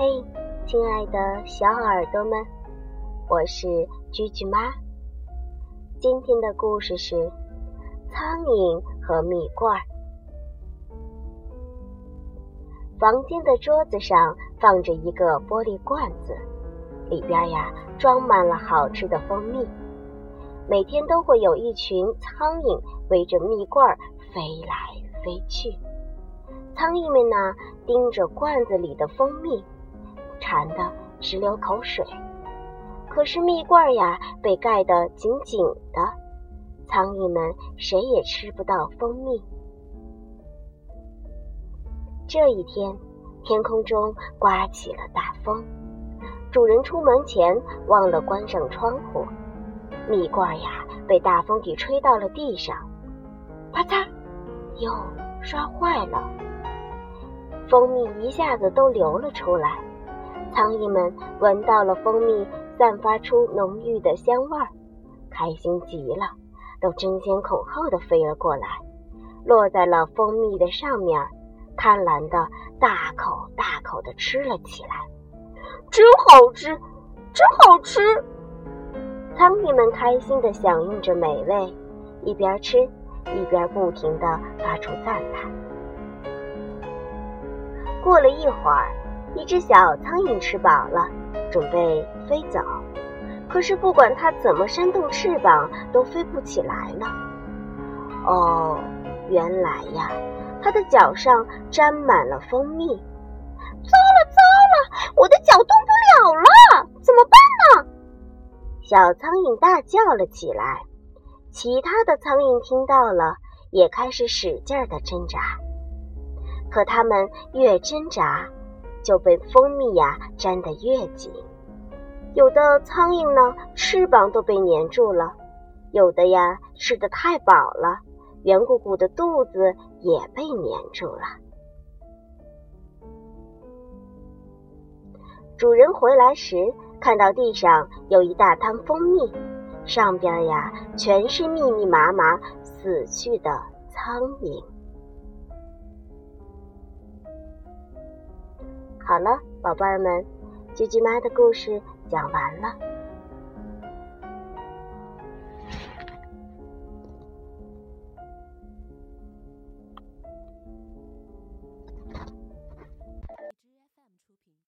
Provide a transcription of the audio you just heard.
嘿亲爱的小耳朵们，我是居居妈。今天的故事是《苍蝇和蜜罐》。房间的桌子上放着一个玻璃罐子，里边呀装满了好吃的蜂蜜。每天都会有一群苍蝇围着蜜罐飞来飞去。苍蝇们呢，盯着罐子里的蜂蜜，馋得直流口水。可是蜜罐呀，被盖得紧紧的，苍蝇们谁也吃不到蜂蜜。这一天，天空中刮起了大风，主人出门前忘了关上窗户，蜜罐呀，被大风给吹到了地上，啪嚓，又摔坏了。蜂蜜一下子都流了出来，苍蝇们闻到了蜂蜜散发出浓郁的香味儿，开心极了，都争先恐后的飞了过来，落在了蜂蜜的上面，贪婪的大口大口的吃了起来。真好吃，真好吃！苍蝇们开心的享用着美味，一边吃一边不停的发出赞叹。过了一会儿，一只小苍蝇吃饱了，准备飞走。可是不管它怎么扇动翅膀，都飞不起来了。哦，原来呀，它的脚上沾满了蜂蜜。糟了糟了，我的脚动不了了，怎么办呢？小苍蝇大叫了起来。其他的苍蝇听到了，也开始使劲儿的挣扎。可它们越挣扎，就被蜂蜜呀粘得越紧。有的苍蝇呢，翅膀都被粘住了；有的呀，吃的太饱了，圆鼓鼓的肚子也被粘住了。主人回来时，看到地上有一大滩蜂蜜，上边呀全是密密麻麻死去的苍蝇。好了，宝贝儿们，啾啾妈的故事讲完了。